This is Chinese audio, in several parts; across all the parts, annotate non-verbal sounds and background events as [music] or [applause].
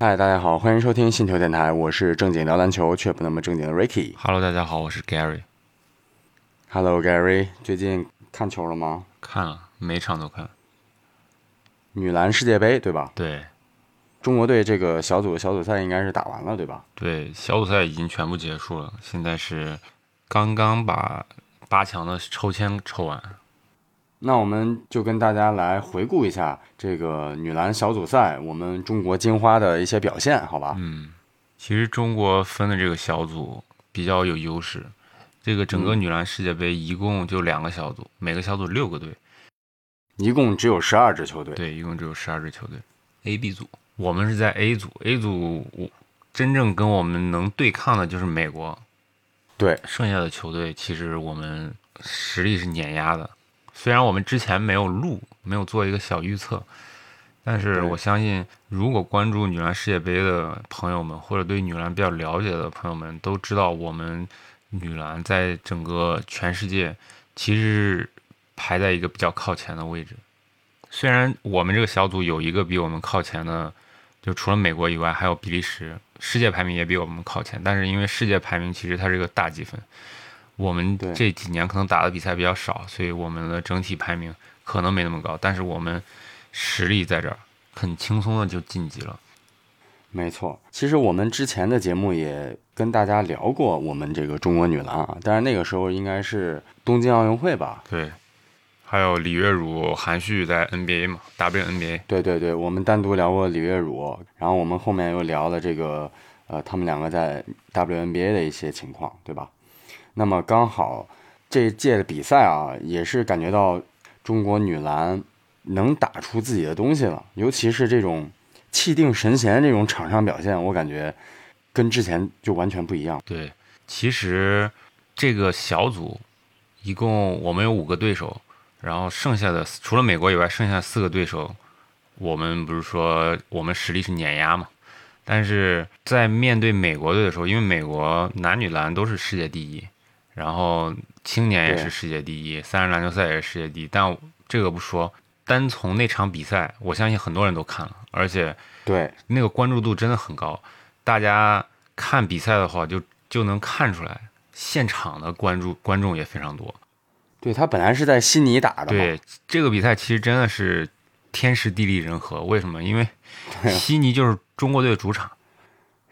嗨，大家好，欢迎收听星球电台，我是正经聊篮球却不那么正经的 Ricky。Hello，大家好，我是 Gary。Hello Gary，最近看球了吗？看了，每场都看。女篮世界杯对吧？对中国队这个小组小组赛应该是打完了对吧？对，小组赛已经全部结束了，现在是刚刚把八强的抽签抽完。那我们就跟大家来回顾一下这个女篮小组赛，我们中国金花的一些表现，好吧？嗯，其实中国分的这个小组比较有优势。这个整个女篮世界杯一共就两个小组，每个小组六个队，一共只有十二支球队。对，一共只有十二支球队。A、B 组，我们是在 A 组，A 组我真正跟我们能对抗的就是美国，对，剩下的球队其实我们实力是碾压的。虽然我们之前没有录，没有做一个小预测，但是我相信，如果关注女篮世界杯的朋友们，或者对女篮比较了解的朋友们，都知道我们女篮在整个全世界其实是排在一个比较靠前的位置。虽然我们这个小组有一个比我们靠前的，就除了美国以外，还有比利时，世界排名也比我们靠前，但是因为世界排名其实它是个大积分。我们对这几年可能打的比赛比较少，所以我们的整体排名可能没那么高，但是我们实力在这儿，很轻松的就晋级了。没错。其实我们之前的节目也跟大家聊过我们这个中国女篮啊，但是那个时候应该是东京奥运会吧？对，还有李月汝、韩旭在 NBA 嘛，WNBA。对对对，我们单独聊过李月汝，然后我们后面又聊了这个呃他们两个在 WNBA 的一些情况，对吧？那么刚好这届的比赛啊，也是感觉到中国女篮能打出自己的东西了，尤其是这种气定神闲这种场上表现，我感觉跟之前就完全不一样。对，其实这个小组一共我们有五个对手，然后剩下的除了美国以外，剩下四个对手，我们不是说我们实力是碾压嘛？但是在面对美国队的时候，因为美国男女篮都是世界第一，然后青年也是世界第一，三人篮球赛也是世界第一，但这个不说，单从那场比赛，我相信很多人都看了，而且对那个关注度真的很高，大家看比赛的话就就能看出来，现场的关注观众也非常多。对，他本来是在悉尼打的，对这个比赛，其实真的是天时地利人和。为什么？因为悉尼就是中国队的主场。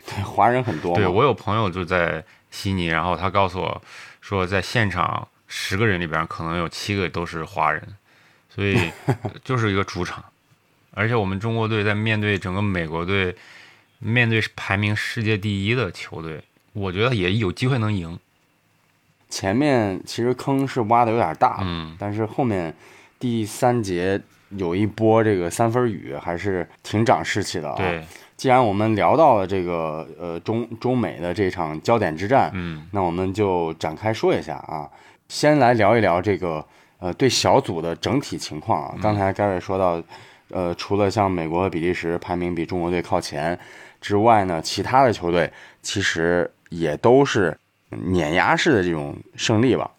对，华人很多。对我有朋友就在悉尼，然后他告诉我说，在现场十个人里边可能有七个都是华人，所以 [laughs] 就是一个主场。而且我们中国队在面对整个美国队，面对排名世界第一的球队，我觉得也有机会能赢。前面其实坑是挖的有点大，嗯，但是后面第三节有一波这个三分雨，还是挺长士气的啊。，对，既然我们聊到了这个呃中中美的这场焦点之战，嗯，那我们就展开说一下啊。先来聊一聊这个呃对小组的整体情况啊。刚才 Gary 说到，呃，除了像美国和比利时排名比中国队靠前之外呢，其他的球队其实也都是碾压式的这种胜利吧，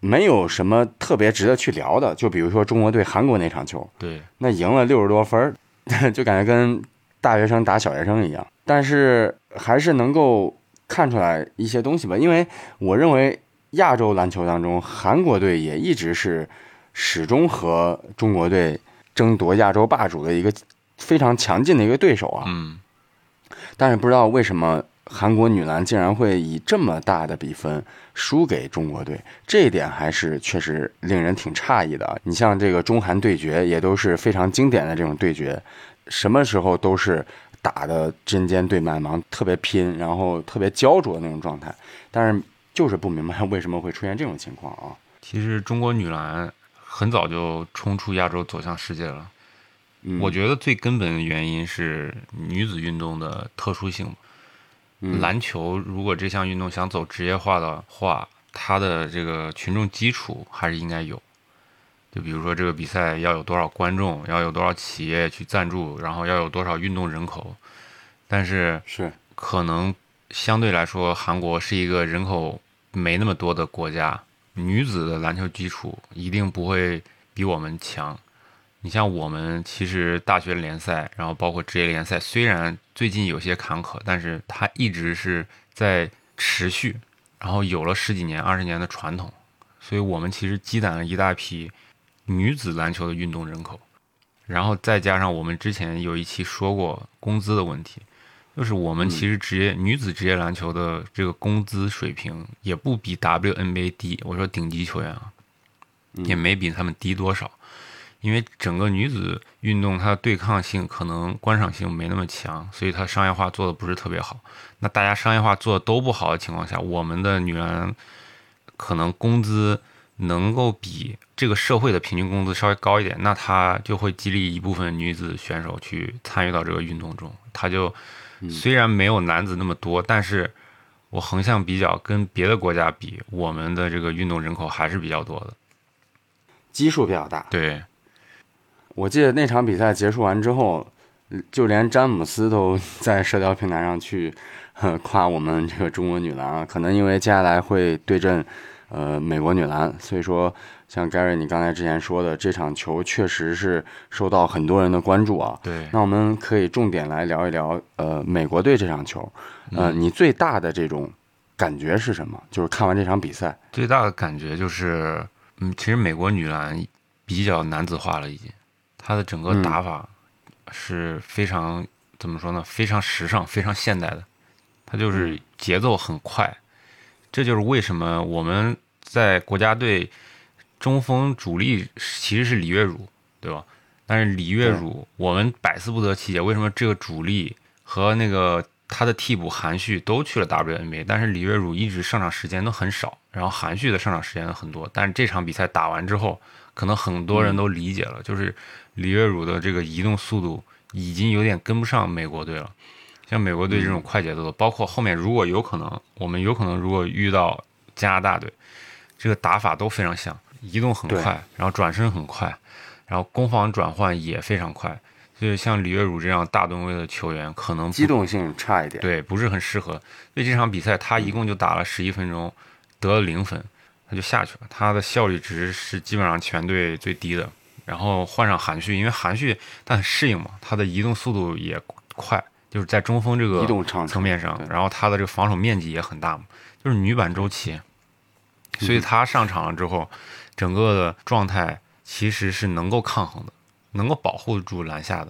没有什么特别值得去聊的。就比如说中国队韩国那场球，对，那赢了六十多分儿，[laughs] 就感觉跟大学生打小学生一样。但是还是能够看出来一些东西吧，因为我认为亚洲篮球当中，韩国队也一直是始终和中国队争夺亚洲霸主的一个非常强劲的一个对手啊。嗯，但是不知道为什么韩国女篮竟然会以这么大的比分输给中国队，这一点还是确实令人挺诧异的啊。你像这个中韩对决也都是非常经典的这种对决，什么时候都是打的针尖对麦芒，特别拼，然后特别焦灼的那种状态。但是就是不明白为什么会出现这种情况啊。其实中国女篮很早就冲出亚洲走向世界了。嗯，我觉得最根本的原因是女子运动的特殊性。嗯篮球如果这项运动想走职业化的话，它的这个群众基础还是应该有。就比如说这个比赛要有多少观众，要有多少企业去赞助，然后要有多少运动人口。但是是可能相对来说，韩国是一个人口没那么多的国家，女子的篮球基础一定不会比我们强。你像我们其实大学联赛，然后包括职业联赛，虽然最近有些坎坷，但是它一直是在持续，然后有了十几年、二十年的传统，所以我们其实积攒了一大批女子篮球的运动人口，然后再加上我们之前有一期说过工资的问题，就是我们其实职业、女子职业篮球的这个工资水平也不比 WNBA 低，我说顶级球员啊，也没比他们低多少。因为整个女子运动，它的对抗性可能观赏性没那么强，所以它商业化做的不是特别好。那大家商业化做的都不好的情况下，我们的女篮可能工资能够比这个社会的平均工资稍微高一点，那他就会激励一部分女子选手去参与到这个运动中。他就虽然没有男子那么多，但是我横向比较，跟别的国家比，我们的这个运动人口还是比较多的，基数比较大。对。我记得那场比赛结束完之后，就连詹姆斯都在社交平台上去 [laughs] 夸我们这个中国女篮啊。可能因为接下来会对阵呃美国女篮，所以说像 Gary 你刚才之前说的，这场球确实是受到很多人的关注啊。对。那我们可以重点来聊一聊呃美国队这场球，呃，你最大的这种感觉是什么？就是看完这场比赛，最大的感觉就是，嗯，其实美国女篮比较男子化了，已经。她的整个打法是非常怎么说呢？非常时尚、非常现代的。他就是节奏很快，这就是为什么我们在国家队中锋主力其实是李月汝，对吧？但是李月汝我们百思不得其解，为什么这个主力和那个他的替补韩旭都去了 WNBA，但是李月汝一直上场时间都很少，然后韩旭的上场时间很多。但是这场比赛打完之后，可能很多人都理解了，就是。李月汝的这个移动速度已经有点跟不上美国队了，像美国队这种快节奏的，包括后面如果有可能，我们有可能如果遇到加拿大队，这个打法都非常像，移动很快，然后转身很快，然后攻防转换也非常快，所以像李月汝这样大吨位的球员，可能机动性差一点，对，不是很适合。所以这场比赛他一共就打了十一分钟，得了零分，他就下去了，他的效率值是基本上全队最低的。然后换上韩旭，因为韩旭他很适应嘛，他的移动速度也快，就是在中锋这个移动层面上，然后他的这个防守面积也很大嘛，就是女版周琦，所以他上场了之后，整个的状态其实是能够抗衡的，能够保护住篮下的。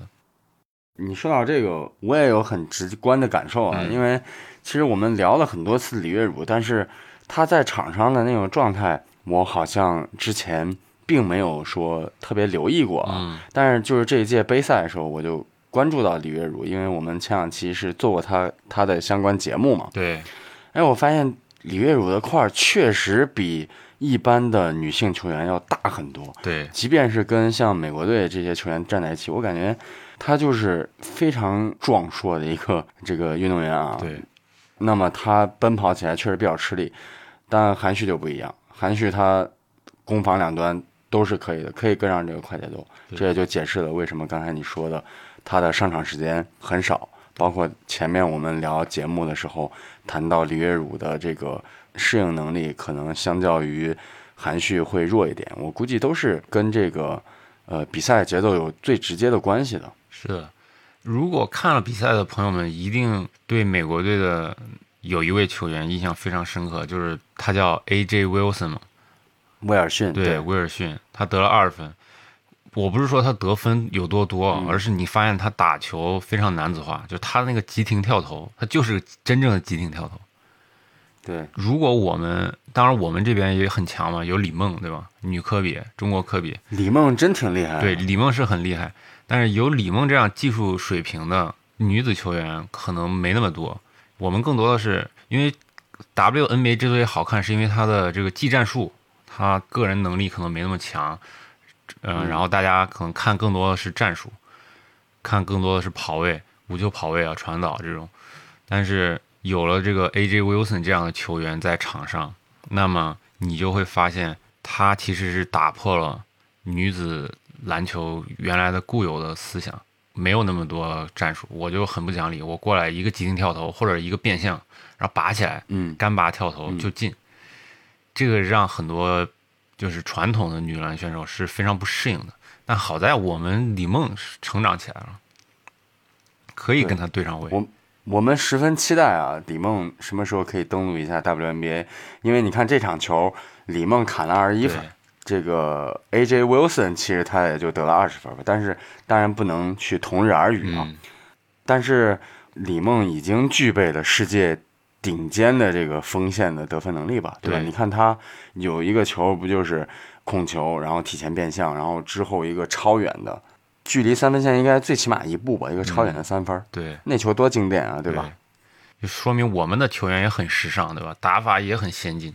你说到这个，我也有很直观的感受啊，因为其实我们聊了很多次李月汝，但是他在场上的那种状态，我好像之前。并没有说特别留意过啊，但是就是这一届杯赛的时候，我就关注到李月汝，因为我们前两期是做过她她的相关节目嘛。对，哎，我发现李月汝的块儿确实比一般的女性球员要大很多。对，即便是跟像美国队这些球员站在一起，我感觉她就是非常壮硕的一个这个运动员啊。对，那么她奔跑起来确实比较吃力，但韩旭就不一样，韩旭他攻防两端。都是可以的，可以跟上这个快节奏，这也就解释了为什么刚才你说的他的上场时间很少。包括前面我们聊节目的时候谈到李月汝的这个适应能力，可能相较于韩旭会弱一点。我估计都是跟这个呃比赛节奏有最直接的关系的。是的，如果看了比赛的朋友们，一定对美国队的有一位球员印象非常深刻，就是他叫 A.J. Wilson 嘛。威尔逊对威尔逊，他得了二分。我不是说他得分有多多，而是你发现他打球非常男子化，就他那个急停跳投，他就是真正的急停跳投。对，如果我们当然我们这边也很强嘛，有李梦对吧？女科比，中国科比，李梦真挺厉害。对，李梦是很厉害，但是有李梦这样技术水平的女子球员可能没那么多。我们更多的是因为 WNBA 之所以好看，是因为它的这个技战术。他个人能力可能没那么强，嗯，然后大家可能看更多的是战术，看更多的是跑位、无球跑位啊、传导这种。但是有了这个 A.J. Wilson 这样的球员在场上，那么你就会发现，他其实是打破了女子篮球原来的固有的思想，没有那么多战术，我就很不讲理，我过来一个急停跳投或者一个变向，然后拔起来，嗯，干拔跳投就进。这个让很多就是传统的女篮选手是非常不适应的。但好在我们李梦成长起来了，可以跟她对上位。我我们十分期待啊，李梦什么时候可以登陆一下 WNBA？因为你看这场球，李梦砍了二十一分，这个 AJ Wilson 其实他也就得了二十分吧，但是当然不能去同日而语啊。但是李梦已经具备了世界顶尖的这个锋线的得分能力吧，对吧？你看他有一个球不就是控球，然后提前变向，然后之后一个超远的。距离三分线应该最起码一步吧，一个超远的三分，对，那球多经典啊，对吧？就说明我们的球员也很时尚，对吧？打法也很先进，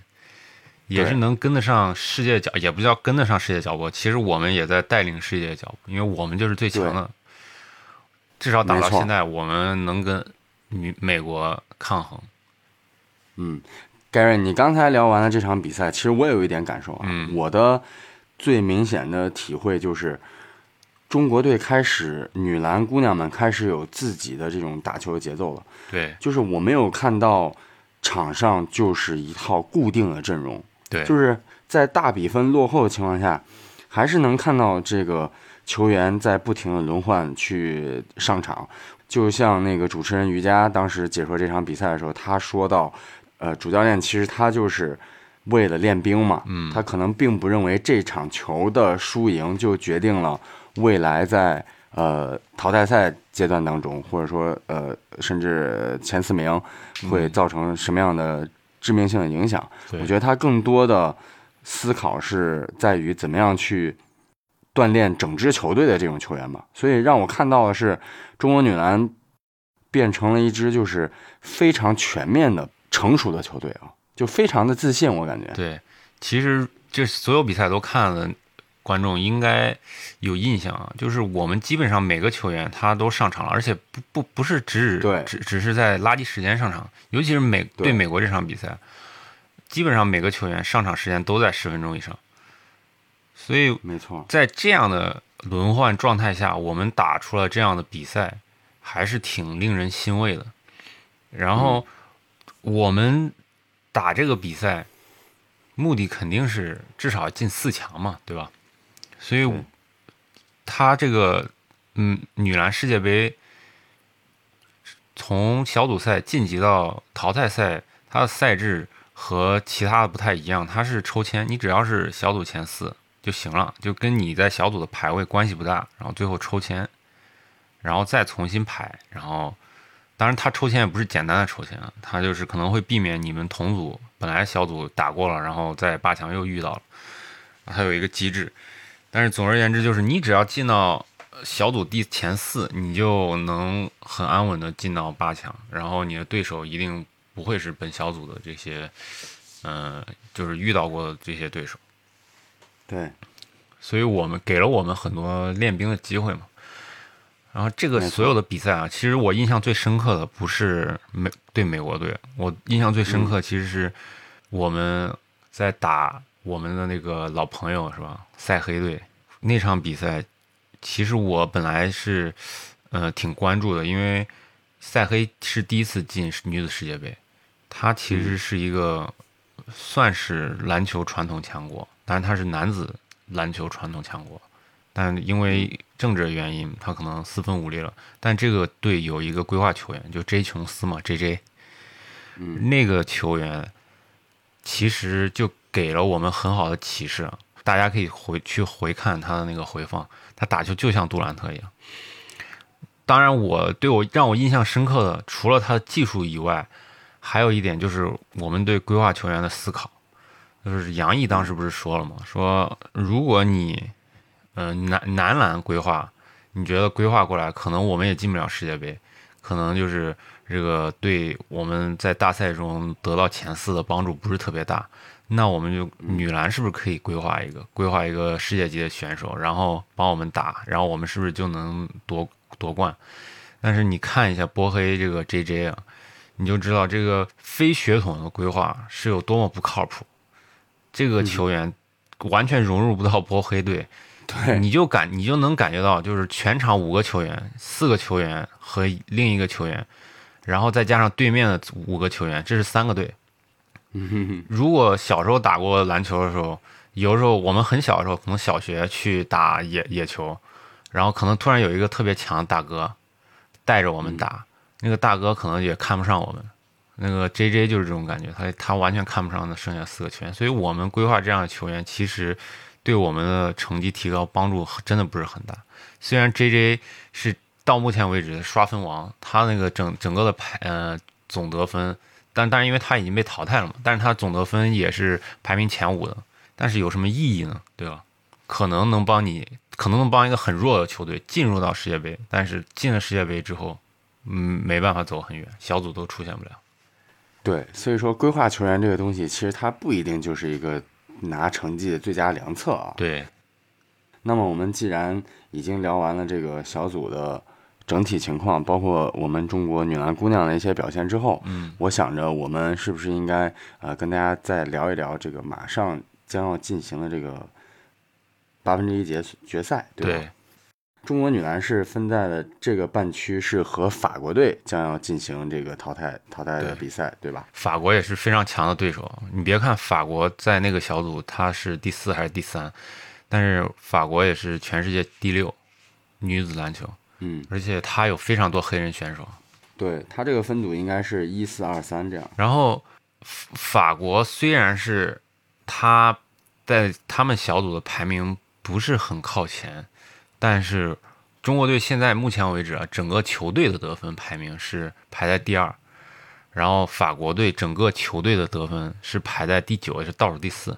也是能跟得上世界脚，也不叫跟得上世界脚步。其实我们也在带领世界脚步，因为我们就是最强的。至少打到现在，我们能跟美美国抗衡。嗯，Gary，你刚才聊完了这场比赛，其实我也有一点感受啊。我的最明显的体会就是。中国队开始，女篮姑娘们开始有自己的这种打球的节奏了。对，就是我没有看到场上就是一套固定的阵容。对，就是在大比分落后的情况下，还是能看到这个球员在不停的轮换去上场。就像那个主持人于佳当时解说这场比赛的时候，他说到，呃，主教练其实他就是为了练兵嘛，嗯，他可能并不认为这场球的输赢就决定了。未来在呃淘汰赛阶段当中，或者说呃甚至前四名会造成什么样的致命性的影响？我觉得他更多的思考是在于怎么样去锻炼整支球队的这种球员吧。所以让我看到的是，中国女篮变成了一支就是非常全面的成熟的球队啊，就非常的自信。我感觉对，其实这所有比赛都看了。观众应该有印象啊，就是我们基本上每个球员他都上场了，而且不不不是只只只是在垃圾时间上场，尤其是美对美国这场比赛，基本上每个球员上场时间都在十分钟以上，所以没错，在这样的轮换状态下，我们打出了这样的比赛，还是挺令人欣慰的。然后我们打这个比赛，目的肯定是至少进四强嘛，对吧？所以，他这个嗯，女篮世界杯从小组赛晋级到淘汰赛，它的赛制和其他的不太一样，它是抽签，你只要是小组前四就行了，就跟你在小组的排位关系不大。然后最后抽签，然后再重新排。然后，当然他抽签也不是简单的抽签，他就是可能会避免你们同组本来小组打过了，然后在八强又遇到了，他有一个机制。但是总而言之，就是你只要进到小组第前四，你就能很安稳的进到八强。然后你的对手一定不会是本小组的这些，嗯，就是遇到过的这些对手。对，所以我们给了我们很多练兵的机会嘛。然后这个所有的比赛啊，其实我印象最深刻的不是美对美国队，我印象最深刻其实是我们在打。我们的那个老朋友是吧？塞黑队那场比赛，其实我本来是呃挺关注的，因为塞黑是第一次进女子世界杯，它其实是一个算是篮球传统强国，但是它是男子篮球传统强国，但因为政治原因，他可能四分五裂了。但这个队有一个规划球员，就 J 琼斯嘛，J J，那个球员其实就。给了我们很好的启示，大家可以回去回看他的那个回放，他打球就像杜兰特一样。当然，我对我让我印象深刻的，除了他的技术以外，还有一点就是我们对规划球员的思考。就是杨毅当时不是说了吗？说如果你，嗯，男男篮规划，你觉得规划过来，可能我们也进不了世界杯，可能就是这个对我们在大赛中得到前四的帮助不是特别大。那我们就女篮是不是可以规划一个规划一个世界级的选手，然后帮我们打，然后我们是不是就能夺夺冠？但是你看一下波黑这个 J J 啊，你就知道这个非血统的规划是有多么不靠谱。这个球员完全融入不到波黑队，对，你就感你就能感觉到，就是全场五个球员，四个球员和另一个球员，然后再加上对面的五个球员，这是三个队。[laughs] 嗯，如果小时候打过篮球的时候，有时候我们很小的时候，可能小学去打野野球，然后可能突然有一个特别强的大哥带着我们打，那个大哥可能也看不上我们。那个 J J 就是这种感觉，他他完全看不上那剩下四个球员，所以我们规划这样的球员，其实对我们的成绩提高帮助真的不是很大。虽然 J J 是到目前为止的刷分王，他那个整整个的排呃总得分，但但是因为他已经被淘汰了嘛，但是他总得分也是排名前五的。但是有什么意义呢？对吧？可能能帮你，可能能帮一个很弱的球队进入到世界杯，但是进了世界杯之后，嗯，没办法走很远，小组都出现不了。对，所以说规划球员这个东西，其实它不一定就是一个拿成绩的最佳良策啊。对。那么我们既然已经聊完了这个小组的整体情况，包括我们中国女篮姑娘的一些表现之后，嗯，我想着我们是不是应该呃跟大家再聊一聊这个马上将要进行的这个八分之一决决赛，对吧？中国女篮是分在了这个半区，是和法国队将要进行这个淘汰淘汰的比赛，对吧？法国也是非常强的对手。你别看法国在那个小组它是第四还是第三，但是法国也是全世界第六女子篮球，嗯，而且它有非常多黑人选手。对，它这个分组应该是一四二三这样。然后法国虽然是他在他们小组的排名不是很靠前。但是，中国队现在目前为止啊，整个球队的得分排名是排在第二，然后法国队整个球队的得分是排在第九，也是倒数第四。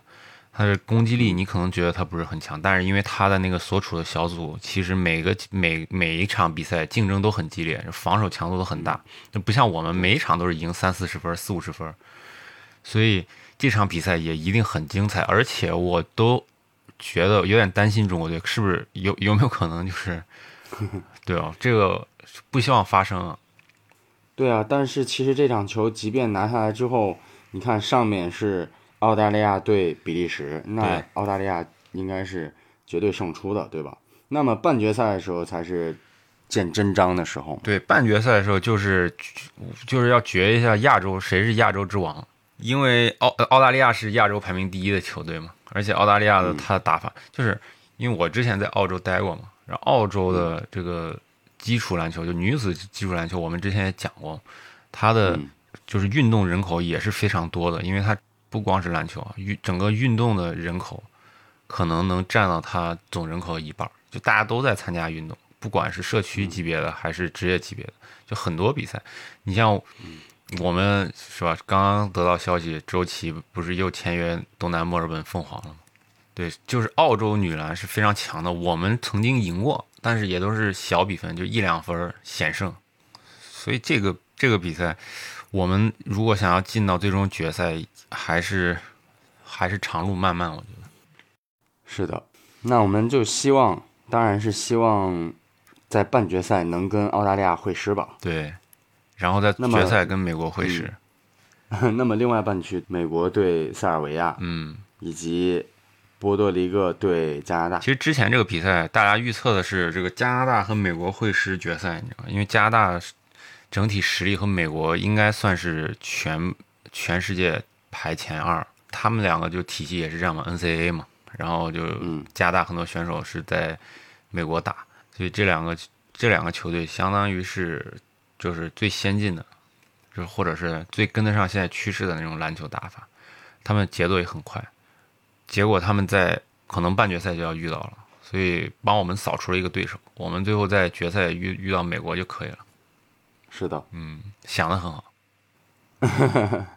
他的攻击力你可能觉得他不是很强，但是因为他的那个所处的小组，其实每个每每一场比赛竞争都很激烈，防守强度都很大，就不像我们每一场都是赢三四十分、四五十分，所以这场比赛也一定很精彩，而且我都。觉得有点担心中国队是不是有有没有可能就是，[laughs] 对哦，这个不希望发生啊。对啊，但是其实这场球即便拿下来之后，你看上面是澳大利亚对比利时，那澳大利亚应该是绝对胜出的，对吧？那么半决赛的时候才是见真章的时候。对，半决赛的时候就是就是要决一下亚洲谁是亚洲之王，因为澳澳大利亚是亚洲排名第一的球队嘛。而且澳大利亚的他的打法，就是因为我之前在澳洲待过嘛，然后澳洲的这个基础篮球，就女子基础篮球，我们之前也讲过，它的就是运动人口也是非常多的，因为它不光是篮球啊，运整个运动的人口可能能占到它总人口的一半，就大家都在参加运动，不管是社区级别的还是职业级别的，就很多比赛，你像。我们是吧？刚刚得到消息，周琦不是又签约东南墨尔本凤凰了吗？对，就是澳洲女篮是非常强的。我们曾经赢过，但是也都是小比分，就一两分险胜。所以这个这个比赛，我们如果想要进到最终决赛，还是还是长路漫漫。我觉得是的。那我们就希望，当然是希望在半决赛能跟澳大利亚会师吧。对。然后在决赛跟美国会师，[laughs] 那么另外半区美国对塞尔维亚，嗯，以及波多黎各对加拿大。其实之前这个比赛大家预测的是这个加拿大和美国会师决赛，你知道吗？因为加拿大整体实力和美国应该算是全全世界排前二，他们两个就体系也是这样嘛，NCAA 嘛，然后就加拿大很多选手是在美国打，所以这两个这两个球队相当于是。就是最先进的，就是或者是最跟得上现在趋势的那种篮球打法，他们节奏也很快。结果他们在可能半决赛就要遇到了，所以帮我们扫除了一个对手。我们最后在决赛遇遇到美国就可以了。是的，嗯，想的很好。[laughs]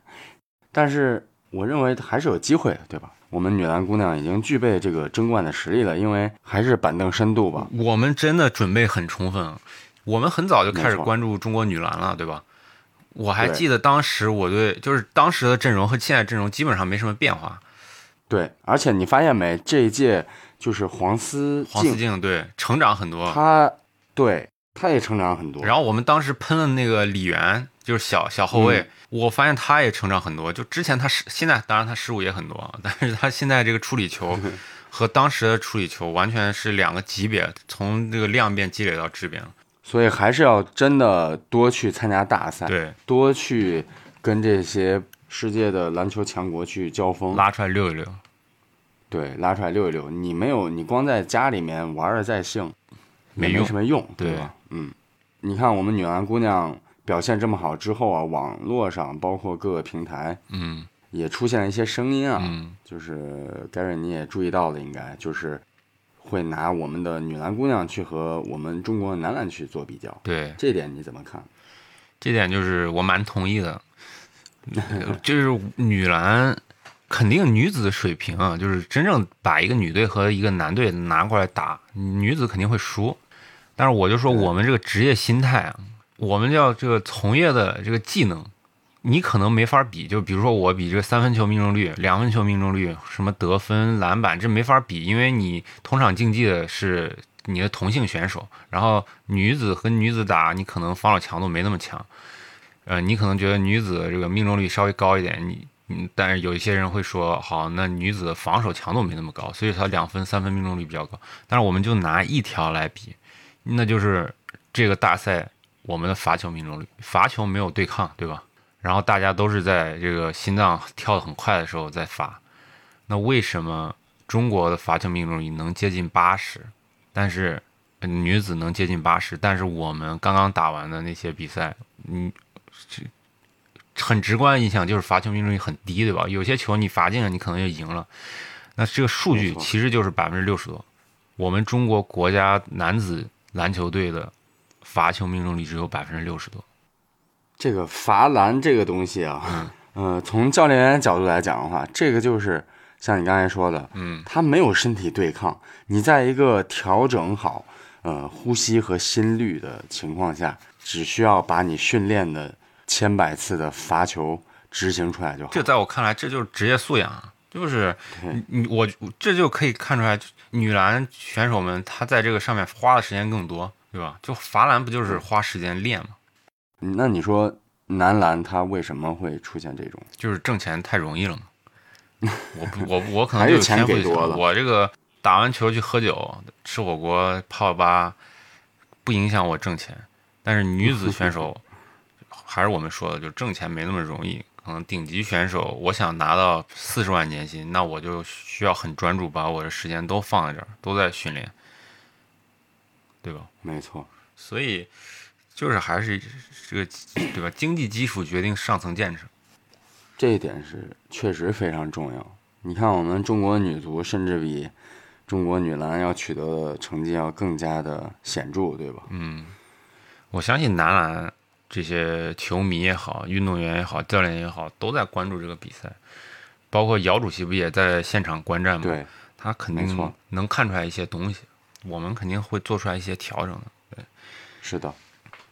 但是我认为还是有机会的，对吧？我们女篮姑娘已经具备这个争冠的实力了，因为还是板凳深度吧。我们真的准备很充分。我们很早就开始关注中国女篮了，对吧？我还记得当时我对就是当时的阵容和现在阵容基本上没什么变化。对，而且你发现没，这一届就是黄思黄思静对成长很多，他对他也成长很多。然后我们当时喷了那个李源，就是小小后卫，我发现他也成长很多。就之前他是，现在当然他失误也很多，[laughs] 但是他现在这个处理球 [laughs] 和当时的处理球完全是两个级别，从这个量变积累到质变了。所以还是要真的多去参加大赛，对，多去跟这些世界的篮球强国去交锋，拉出来溜一溜。对，拉出来溜一溜。你没有，你光在家里面玩的再兴，也没什么用，对。吧？嗯，你看我们女篮姑娘表现这么好之后啊，网络上包括各个平台嗯。也出现了一些声音啊，嗯，就是 Gary 你也注意到了，应该就是会拿我们的女篮姑娘去和我们中国男篮去做比较，对，这点你怎么看？这点就是我蛮同意的，呃就是女篮肯定女子的水平啊，就是真正把一个女队和一个男队拿过来打，女子肯定会输。但是我就说我们这个职业心态啊，我们叫这个从业的这个技能，你可能没法比。就比如说我比这个三分球命中率、两分球命中率、什么得分、篮板，这没法比，因为你同场竞技的是你的同性选手，然后女子和女子打，你可能防守强度没那么强。呃，你可能觉得女子这个命中率稍微高一点，你，但是有一些人会说，好，那女子防守强度没那么高，所以她两分、三分命中率比较高。但是我们就拿一条来比，那就是这个大赛我们的罚球命中率，罚球没有对抗，对吧？然后大家都是在这个心脏跳得很快的时候在罚，那为什么中国的罚球命中率能接近八十，但是呃女子能接近八十，但是我们刚刚打完的那些比赛，嗯，这很直观的印象就是罚球命中率很低，对吧？有些球你罚进了，你可能就赢了。那这个数据其实就是百分之六十多。我们中国国家男子篮球队的罚球命中率只有百分之六十多。这个罚篮这个东西啊，呃，从教练员角度来讲的话，这个就是像你刚才说的，嗯，他没有身体对抗，你在一个调整好呃呼吸和心率的情况下，只需要把你训练的千百次的罚球执行出来就好。这在我看来，这就是职业素养啊，就是你你我这就可以看出来，女篮选手们她在这个上面花的时间更多，对吧？就罚篮不就是花时间练吗？嗯那你说男篮他为什么会出现这种？就是挣钱太容易了嘛。[laughs] 我我我可能就有钱给多了我这个打完球去喝酒、吃火锅、泡吧，不影响我挣钱。但是女子 [laughs] 选手，还是我们说的，就挣钱没那么容易。可能顶级选手，我想拿到四十万年薪，那我就需要很专注，把我的时间都放在这儿，都在训练，对吧？没错，所以就是还是这个对吧？经济基础决定上层建设。这一点是确实非常重要。你看，我们中国女足甚至比中国女篮要取得的成绩要更加的显著，对吧？嗯，我相信男篮这些球迷也好，运动员也好，教练也好，都在关注这个比赛。包括姚主席不也在现场观战吗？，对，他肯定能看出来一些东西，我们肯定会做出来一些调整的。对是的。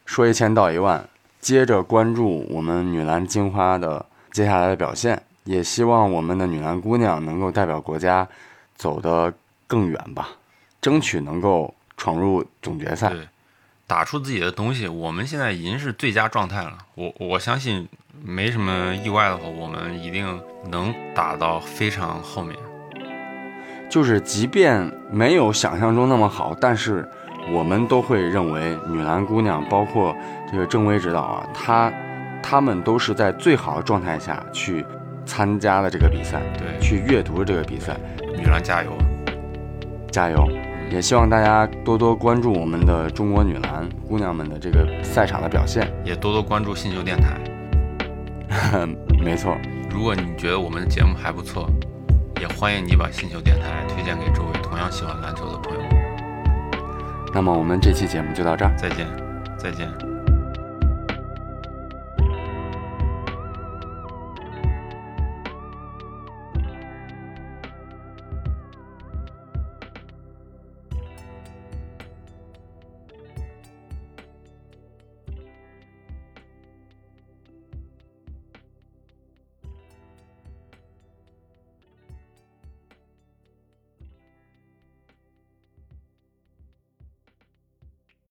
说一千道一万，接着关注我们女篮金花的接下来的表现，也希望我们的女篮姑娘能够代表国家走得更远吧，争取能够闯入总决赛。打出自己的东西，我们现在已经是最佳状态了。我我相信没什么意外的话，我们一定能打到非常后面。就是即便没有想象中那么好，但是我们都会认为女篮姑娘，包括这个郑薇指导啊，她她们都是在最好的状态下去参加了这个比赛，对，去阅读了这个比赛，女篮加油！加油！也希望大家多多关注我们的中国女篮姑娘们的这个赛场的表现。也多多关注新秀电台。[laughs] 没错，如果你觉得我们的节目还不错，也欢迎你把新秀电台推荐给周围同样喜欢篮球的朋友们。那么我们这期节目就到这儿。再见，再见。